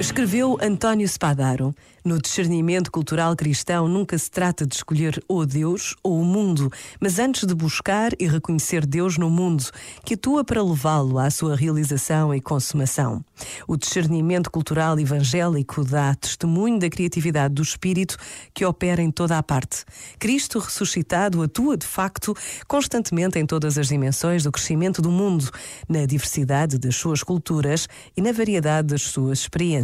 Escreveu António Spadaro. No discernimento cultural cristão nunca se trata de escolher ou Deus ou o mundo, mas antes de buscar e reconhecer Deus no mundo, que atua para levá-lo à sua realização e consumação. O discernimento cultural evangélico dá testemunho da criatividade do Espírito que opera em toda a parte. Cristo ressuscitado atua de facto constantemente em todas as dimensões do crescimento do mundo, na diversidade das suas culturas e na variedade das suas experiências